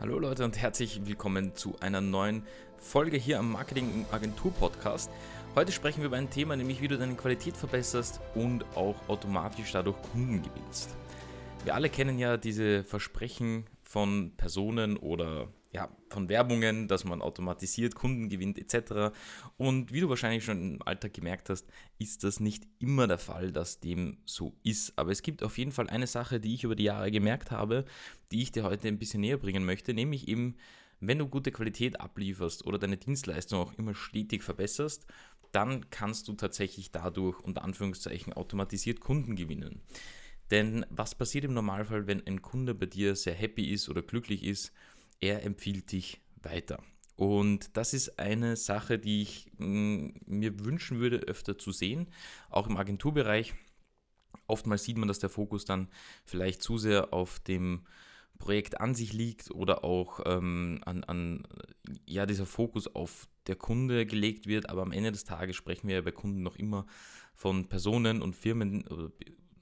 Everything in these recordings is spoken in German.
Hallo Leute und herzlich willkommen zu einer neuen Folge hier am Marketing Agentur Podcast. Heute sprechen wir über ein Thema, nämlich wie du deine Qualität verbesserst und auch automatisch dadurch Kunden gewinnst. Wir alle kennen ja diese Versprechen von Personen oder ja, von Werbungen, dass man automatisiert Kunden gewinnt etc. Und wie du wahrscheinlich schon im Alltag gemerkt hast, ist das nicht immer der Fall, dass dem so ist. Aber es gibt auf jeden Fall eine Sache, die ich über die Jahre gemerkt habe, die ich dir heute ein bisschen näher bringen möchte, nämlich eben, wenn du gute Qualität ablieferst oder deine Dienstleistung auch immer stetig verbesserst, dann kannst du tatsächlich dadurch unter Anführungszeichen automatisiert Kunden gewinnen. Denn was passiert im Normalfall, wenn ein Kunde bei dir sehr happy ist oder glücklich ist? Er empfiehlt dich weiter. Und das ist eine Sache, die ich mm, mir wünschen würde, öfter zu sehen, auch im Agenturbereich. Oftmals sieht man, dass der Fokus dann vielleicht zu sehr auf dem Projekt an sich liegt oder auch ähm, an, an ja, dieser Fokus auf der Kunde gelegt wird. Aber am Ende des Tages sprechen wir ja bei Kunden noch immer von Personen und Firmen,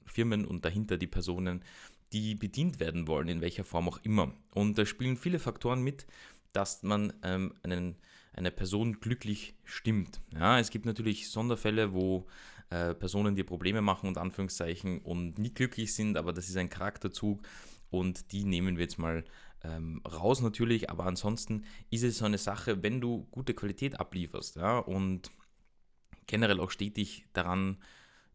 Firmen und dahinter die Personen, die bedient werden wollen, in welcher Form auch immer. Und da spielen viele Faktoren mit, dass man ähm, einen, eine Person glücklich stimmt. Ja, es gibt natürlich Sonderfälle, wo äh, Personen dir Probleme machen und Anführungszeichen und nicht glücklich sind, aber das ist ein Charakterzug und die nehmen wir jetzt mal ähm, raus natürlich, aber ansonsten ist es so eine Sache, wenn du gute Qualität ablieferst ja, und generell auch stetig daran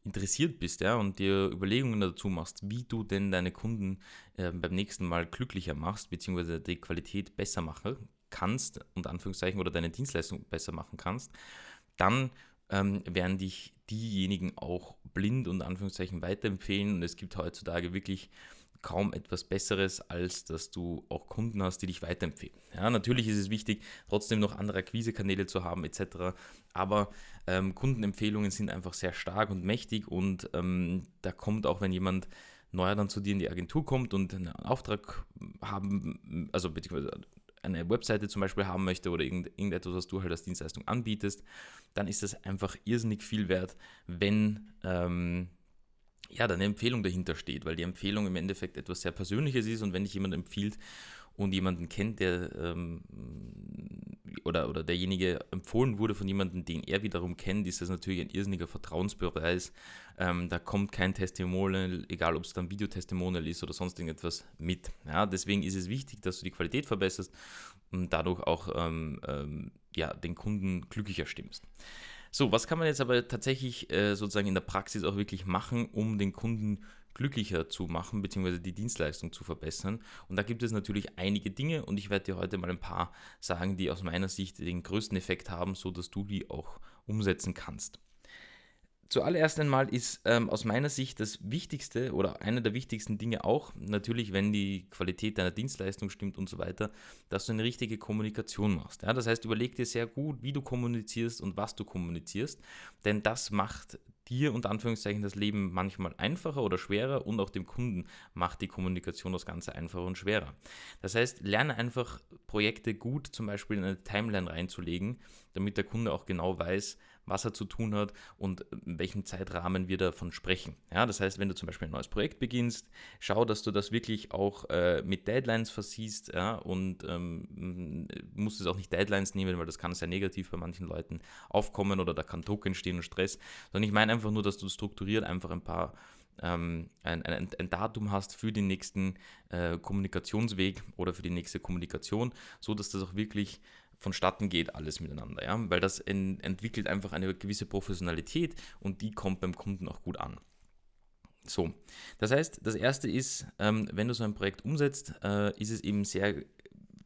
interessiert bist ja, und dir Überlegungen dazu machst, wie du denn deine Kunden äh, beim nächsten Mal glücklicher machst, beziehungsweise die Qualität besser machen kannst, unter Anführungszeichen, oder deine Dienstleistung besser machen kannst, dann ähm, werden dich diejenigen auch blind und Anführungszeichen weiterempfehlen. Und es gibt heutzutage wirklich kaum etwas Besseres, als dass du auch Kunden hast, die dich weiterempfehlen. Ja, natürlich ist es wichtig, trotzdem noch andere Akquisekanäle zu haben etc. Aber ähm, Kundenempfehlungen sind einfach sehr stark und mächtig und ähm, da kommt auch, wenn jemand neuer dann zu dir in die Agentur kommt und einen Auftrag haben, also beziehungsweise eine Webseite zum Beispiel haben möchte oder irgend, irgendetwas, was du halt als Dienstleistung anbietest, dann ist das einfach irrsinnig viel wert, wenn ähm, ja, da eine Empfehlung dahinter steht, weil die Empfehlung im Endeffekt etwas sehr Persönliches ist und wenn dich jemand empfiehlt und jemanden kennt, der ähm, oder, oder derjenige empfohlen wurde von jemandem, den er wiederum kennt, ist das natürlich ein irrsinniger Vertrauensbeweis. Ähm, da kommt kein Testimonial, egal ob es dann Videotestimonial ist oder sonst irgendetwas mit. Ja, deswegen ist es wichtig, dass du die Qualität verbesserst und dadurch auch ähm, ähm ja, den Kunden glücklicher stimmst. So, was kann man jetzt aber tatsächlich äh, sozusagen in der Praxis auch wirklich machen, um den Kunden glücklicher zu machen, beziehungsweise die Dienstleistung zu verbessern? Und da gibt es natürlich einige Dinge und ich werde dir heute mal ein paar sagen, die aus meiner Sicht den größten Effekt haben, so dass du die auch umsetzen kannst zuallererst einmal ist ähm, aus meiner Sicht das Wichtigste oder einer der wichtigsten Dinge auch, natürlich, wenn die Qualität deiner Dienstleistung stimmt und so weiter, dass du eine richtige Kommunikation machst. Ja? Das heißt, überleg dir sehr gut, wie du kommunizierst und was du kommunizierst, denn das macht dir unter Anführungszeichen das Leben manchmal einfacher oder schwerer und auch dem Kunden macht die Kommunikation das Ganze einfacher und schwerer. Das heißt, lerne einfach Projekte gut zum Beispiel in eine Timeline reinzulegen, damit der Kunde auch genau weiß, was er zu tun hat und in welchem Zeitrahmen wir davon sprechen. Ja, das heißt, wenn du zum Beispiel ein neues Projekt beginnst, schau, dass du das wirklich auch äh, mit Deadlines versiehst ja, und ähm, musst es auch nicht Deadlines nehmen, weil das kann sehr negativ bei manchen Leuten aufkommen oder da kann Druck entstehen und Stress, sondern ich meine einfach nur, dass du strukturiert einfach ein paar ähm, ein, ein, ein, Datum hast für den nächsten äh, Kommunikationsweg oder für die nächste Kommunikation, so dass das auch wirklich vonstatten geht alles miteinander, ja, weil das in, entwickelt einfach eine gewisse Professionalität und die kommt beim Kunden auch gut an. So, das heißt, das erste ist, ähm, wenn du so ein Projekt umsetzt, äh, ist es eben sehr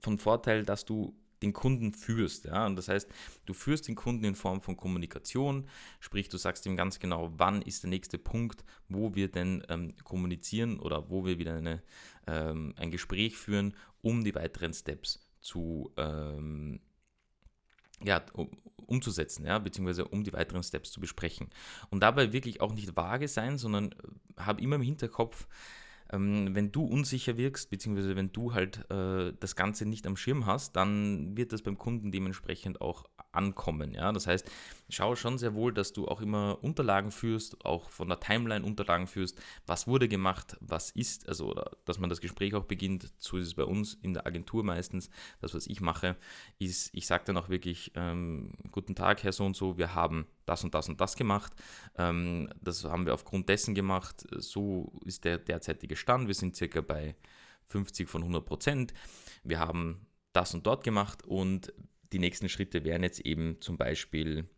von Vorteil, dass du den Kunden führst. Ja? Und das heißt, du führst den Kunden in Form von Kommunikation, sprich, du sagst ihm ganz genau, wann ist der nächste Punkt, wo wir denn ähm, kommunizieren oder wo wir wieder eine, ähm, ein Gespräch führen, um die weiteren Steps zu, ähm, ja, umzusetzen, ja, beziehungsweise um die weiteren Steps zu besprechen. Und dabei wirklich auch nicht vage sein, sondern äh, habe immer im Hinterkopf, ähm, wenn du unsicher wirkst, beziehungsweise wenn du halt äh, das Ganze nicht am Schirm hast, dann wird das beim Kunden dementsprechend auch ankommen. Ja? Das heißt, schau schon sehr wohl, dass du auch immer Unterlagen führst, auch von der Timeline Unterlagen führst, was wurde gemacht, was ist, also dass man das Gespräch auch beginnt, so ist es bei uns in der Agentur meistens, das was ich mache, ist, ich sage dann auch wirklich, ähm, guten Tag, Herr so und so, wir haben das und das und das gemacht, ähm, das haben wir aufgrund dessen gemacht, so ist der derzeitige Stand, wir sind circa bei 50 von 100 Prozent, wir haben das und dort gemacht und die nächsten Schritte wären jetzt eben zum Beispiel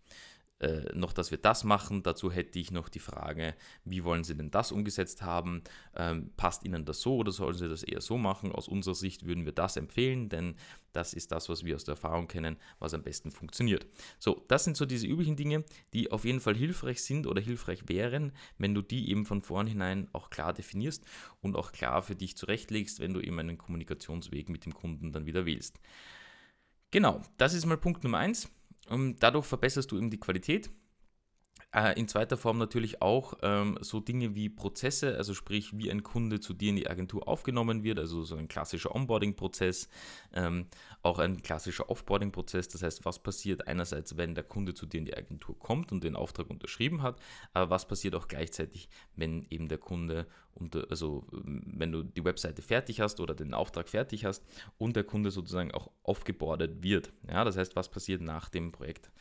äh, noch, dass wir das machen. Dazu hätte ich noch die Frage, wie wollen Sie denn das umgesetzt haben? Ähm, passt Ihnen das so oder sollen Sie das eher so machen? Aus unserer Sicht würden wir das empfehlen, denn das ist das, was wir aus der Erfahrung kennen, was am besten funktioniert. So, das sind so diese üblichen Dinge, die auf jeden Fall hilfreich sind oder hilfreich wären, wenn du die eben von vornherein auch klar definierst und auch klar für dich zurechtlegst, wenn du eben einen Kommunikationsweg mit dem Kunden dann wieder wählst. Genau, das ist mal Punkt Nummer eins. Ähm, dadurch verbesserst du eben die Qualität. Äh, in zweiter Form natürlich auch ähm, so Dinge wie Prozesse, also sprich, wie ein Kunde zu dir in die Agentur aufgenommen wird, also so ein klassischer Onboarding-Prozess, ähm, auch ein klassischer Offboarding-Prozess. Das heißt, was passiert einerseits, wenn der Kunde zu dir in die Agentur kommt und den Auftrag unterschrieben hat, aber was passiert auch gleichzeitig, wenn eben der Kunde, unter, also wenn du die Webseite fertig hast oder den Auftrag fertig hast und der Kunde sozusagen auch aufgebordet wird. Ja, das heißt, was passiert nach dem Projekt?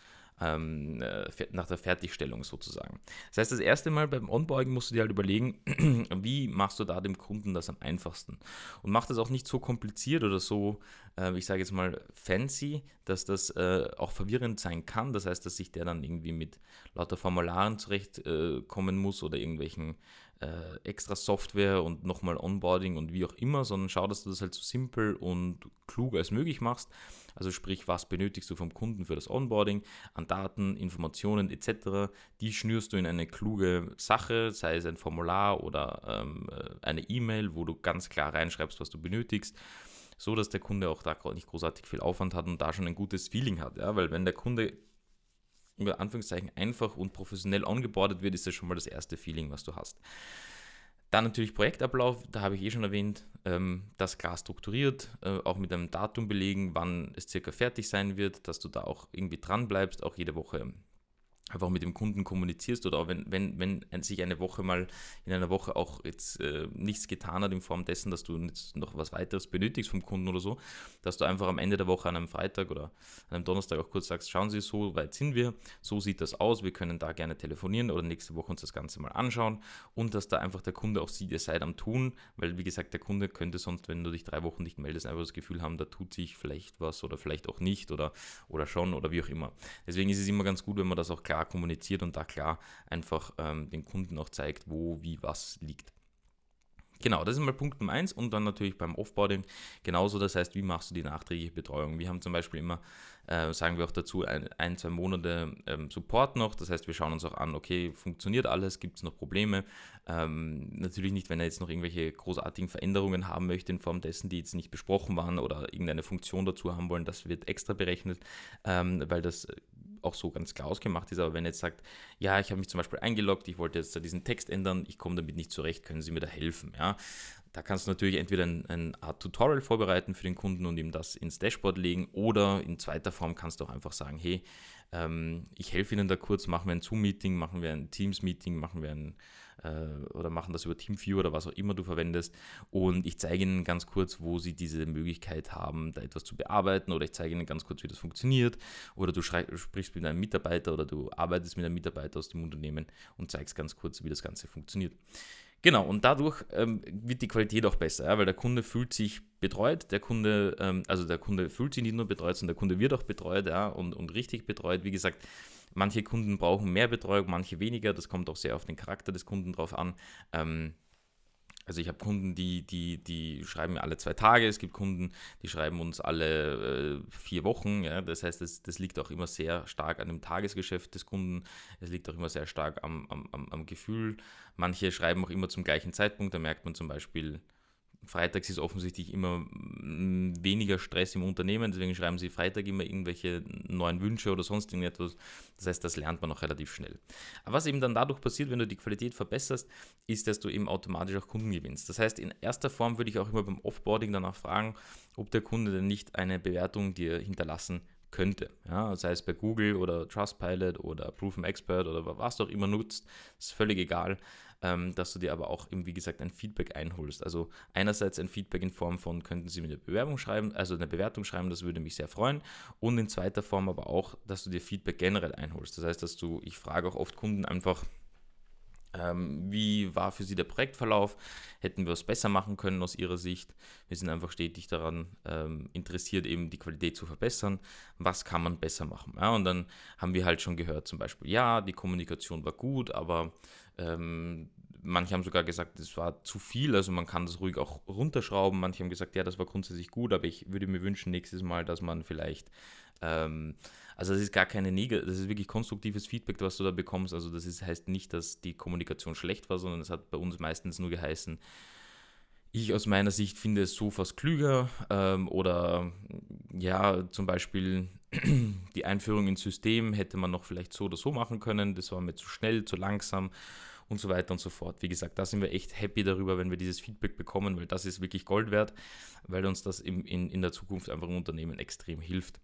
Ähm, äh, nach der Fertigstellung sozusagen. Das heißt, das erste Mal beim Onboarding musst du dir halt überlegen, wie machst du da dem Kunden das am einfachsten. Und mach das auch nicht so kompliziert oder so, äh, ich sage jetzt mal, fancy, dass das äh, auch verwirrend sein kann. Das heißt, dass sich der dann irgendwie mit lauter Formularen zurechtkommen äh, muss oder irgendwelchen äh, extra Software und nochmal Onboarding und wie auch immer, sondern schau, dass du das halt so simpel und klug als möglich machst. Also sprich, was benötigst du vom Kunden für das Onboarding an Daten, Informationen etc. Die schnürst du in eine kluge Sache, sei es ein Formular oder ähm, äh, eine E-Mail, wo du ganz klar reinschreibst, was du benötigst so dass der Kunde auch da nicht großartig viel Aufwand hat und da schon ein gutes Feeling hat. Ja? Weil wenn der Kunde über Anführungszeichen einfach und professionell ongeboardet wird, ist das schon mal das erste Feeling, was du hast. Dann natürlich Projektablauf, da habe ich eh schon erwähnt, ähm, das klar strukturiert, äh, auch mit einem Datum belegen, wann es circa fertig sein wird, dass du da auch irgendwie dran bleibst, auch jede Woche einfach mit dem Kunden kommunizierst oder auch wenn, wenn, wenn sich eine Woche mal in einer Woche auch jetzt äh, nichts getan hat in Form dessen, dass du jetzt noch was weiteres benötigst vom Kunden oder so, dass du einfach am Ende der Woche an einem Freitag oder an einem Donnerstag auch kurz sagst, schauen Sie, so weit sind wir, so sieht das aus, wir können da gerne telefonieren oder nächste Woche uns das Ganze mal anschauen und dass da einfach der Kunde auch sieht, ihr seid am Tun, weil wie gesagt, der Kunde könnte sonst, wenn du dich drei Wochen nicht meldest, einfach das Gefühl haben, da tut sich vielleicht was oder vielleicht auch nicht oder, oder schon oder wie auch immer. Deswegen ist es immer ganz gut, wenn man das auch klar klar kommuniziert und da klar einfach ähm, den Kunden auch zeigt, wo, wie, was liegt. Genau, das ist mal Punkt Nummer eins und dann natürlich beim Offboarding genauso, das heißt, wie machst du die nachträgliche Betreuung? Wir haben zum Beispiel immer, äh, sagen wir auch dazu, ein, ein zwei Monate ähm, Support noch, das heißt, wir schauen uns auch an, okay, funktioniert alles, gibt es noch Probleme? Ähm, natürlich nicht, wenn er jetzt noch irgendwelche großartigen Veränderungen haben möchte in Form dessen, die jetzt nicht besprochen waren oder irgendeine Funktion dazu haben wollen, das wird extra berechnet, ähm, weil das auch so ganz klar ausgemacht ist, aber wenn er jetzt sagt, ja, ich habe mich zum Beispiel eingeloggt, ich wollte jetzt diesen Text ändern, ich komme damit nicht zurecht, können Sie mir da helfen? Ja, da kannst du natürlich entweder ein, ein Art Tutorial vorbereiten für den Kunden und ihm das ins Dashboard legen oder in zweiter Form kannst du auch einfach sagen, hey, ähm, ich helfe Ihnen da kurz, machen wir ein Zoom-Meeting, machen wir ein Teams-Meeting, machen wir ein äh, oder machen das über TeamViewer oder was auch immer du verwendest. Und ich zeige Ihnen ganz kurz, wo Sie diese Möglichkeit haben, da etwas zu bearbeiten oder ich zeige Ihnen ganz kurz, wie das funktioniert. Oder du sprichst mit einem Mitarbeiter oder du arbeitest mit einem Mitarbeiter aus dem Unternehmen und zeigst ganz kurz, wie das Ganze funktioniert. Genau, und dadurch ähm, wird die Qualität auch besser, ja, weil der Kunde fühlt sich betreut, der Kunde, ähm, also der Kunde fühlt sich nicht nur betreut, sondern der Kunde wird auch betreut, ja, und, und richtig betreut. Wie gesagt, Manche Kunden brauchen mehr Betreuung, manche weniger. Das kommt auch sehr auf den Charakter des Kunden drauf an. Ähm, also ich habe Kunden, die, die, die schreiben alle zwei Tage, es gibt Kunden, die schreiben uns alle äh, vier Wochen. Ja? Das heißt, das, das liegt auch immer sehr stark an dem Tagesgeschäft des Kunden, es liegt auch immer sehr stark am, am, am Gefühl. Manche schreiben auch immer zum gleichen Zeitpunkt, da merkt man zum Beispiel, Freitags ist offensichtlich immer mm, weniger Stress im Unternehmen, deswegen schreiben sie Freitag immer irgendwelche neuen Wünsche oder sonst irgendetwas. Das heißt, das lernt man auch relativ schnell. Aber was eben dann dadurch passiert, wenn du die Qualität verbesserst, ist, dass du eben automatisch auch Kunden gewinnst. Das heißt, in erster Form würde ich auch immer beim Offboarding danach fragen, ob der Kunde denn nicht eine Bewertung dir hinterlassen könnte. Ja, sei es bei Google oder Trustpilot oder Proven Expert oder was auch immer nutzt, ist völlig egal, ähm, dass du dir aber auch eben, wie gesagt, ein Feedback einholst. Also einerseits ein Feedback in Form von, könnten Sie mir eine Bewerbung schreiben, also eine Bewertung schreiben, das würde mich sehr freuen. Und in zweiter Form aber auch, dass du dir Feedback generell einholst. Das heißt, dass du, ich frage auch oft Kunden einfach, ähm, wie war für Sie der Projektverlauf? Hätten wir es besser machen können aus Ihrer Sicht? Wir sind einfach stetig daran ähm, interessiert, eben die Qualität zu verbessern. Was kann man besser machen? Ja, und dann haben wir halt schon gehört, zum Beispiel, ja, die Kommunikation war gut, aber ähm, manche haben sogar gesagt, es war zu viel, also man kann das ruhig auch runterschrauben. Manche haben gesagt, ja, das war grundsätzlich gut, aber ich würde mir wünschen nächstes Mal, dass man vielleicht ähm, also das ist gar keine Negative, das ist wirklich konstruktives Feedback, was du da bekommst. Also das ist, heißt nicht, dass die Kommunikation schlecht war, sondern es hat bei uns meistens nur geheißen, ich aus meiner Sicht finde es so fast klüger ähm, oder ja, zum Beispiel die Einführung ins System hätte man noch vielleicht so oder so machen können, das war mir zu schnell, zu langsam und so weiter und so fort. Wie gesagt, da sind wir echt happy darüber, wenn wir dieses Feedback bekommen, weil das ist wirklich Gold wert, weil uns das im, in, in der Zukunft einfach im Unternehmen extrem hilft.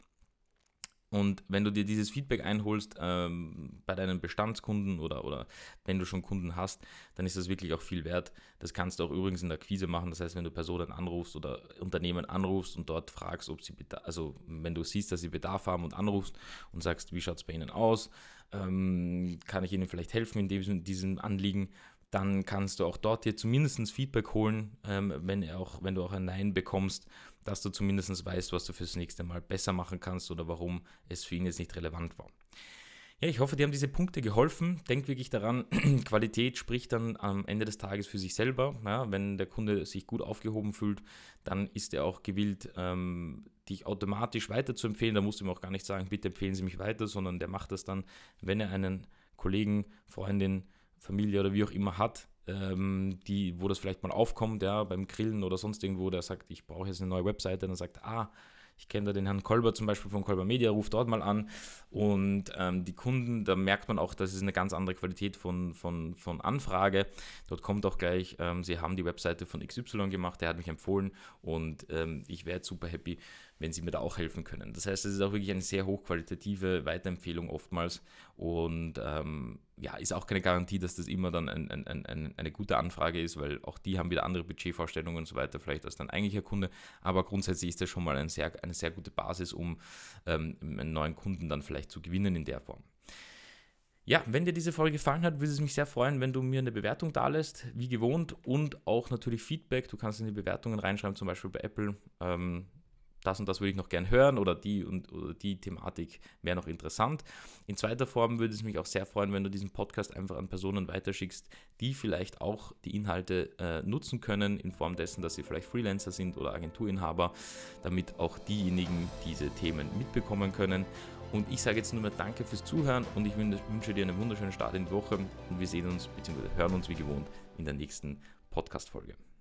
Und wenn du dir dieses Feedback einholst ähm, bei deinen Bestandskunden oder, oder wenn du schon Kunden hast, dann ist das wirklich auch viel wert. Das kannst du auch übrigens in der Akquise machen. Das heißt, wenn du Personen anrufst oder Unternehmen anrufst und dort fragst, ob sie, also wenn du siehst, dass sie Bedarf haben und anrufst und sagst, wie schaut es bei ihnen aus, ähm, kann ich ihnen vielleicht helfen in diesem, diesem Anliegen, dann kannst du auch dort dir zumindest Feedback holen, ähm, wenn, auch, wenn du auch ein Nein bekommst dass du zumindest weißt, was du fürs nächste Mal besser machen kannst oder warum es für ihn jetzt nicht relevant war. Ja, ich hoffe, dir haben diese Punkte geholfen. Denk wirklich daran, Qualität spricht dann am Ende des Tages für sich selber. Ja, wenn der Kunde sich gut aufgehoben fühlt, dann ist er auch gewillt, ähm, dich automatisch weiter zu empfehlen. Da musst du ihm auch gar nicht sagen, bitte empfehlen Sie mich weiter, sondern der macht das dann, wenn er einen Kollegen, Freundin, Familie oder wie auch immer hat, ähm, die, wo das vielleicht mal aufkommt, ja, beim Grillen oder sonst irgendwo, der sagt, ich brauche jetzt eine neue Webseite, dann sagt, ah, ich kenne da den Herrn Kolber zum Beispiel von Kolber Media, ruft dort mal an. Und ähm, die Kunden, da merkt man auch, das ist eine ganz andere Qualität von, von, von Anfrage. Dort kommt auch gleich, ähm, sie haben die Webseite von XY gemacht, der hat mich empfohlen und ähm, ich wäre super happy, wenn sie mir da auch helfen können. Das heißt, es ist auch wirklich eine sehr hochqualitative Weiterempfehlung oftmals und ähm, ja, ist auch keine Garantie, dass das immer dann ein, ein, ein, eine gute Anfrage ist, weil auch die haben wieder andere Budgetvorstellungen und so weiter, vielleicht als dein eigentlicher Kunde. Aber grundsätzlich ist das schon mal sehr, eine sehr gute Basis, um ähm, einen neuen Kunden dann vielleicht zu gewinnen in der Form. Ja, wenn dir diese Folge gefallen hat, würde es mich sehr freuen, wenn du mir eine Bewertung da lässt, wie gewohnt, und auch natürlich Feedback. Du kannst in die Bewertungen reinschreiben, zum Beispiel bei Apple. Ähm, das und das würde ich noch gern hören oder die und oder die Thematik wäre noch interessant. In zweiter Form würde es mich auch sehr freuen, wenn du diesen Podcast einfach an Personen weiterschickst, die vielleicht auch die Inhalte äh, nutzen können, in Form dessen, dass sie vielleicht Freelancer sind oder Agenturinhaber, damit auch diejenigen diese Themen mitbekommen können. Und ich sage jetzt nur mal Danke fürs Zuhören und ich wünsche dir einen wunderschönen Start in die Woche und wir sehen uns bzw. hören uns wie gewohnt in der nächsten Podcast-Folge.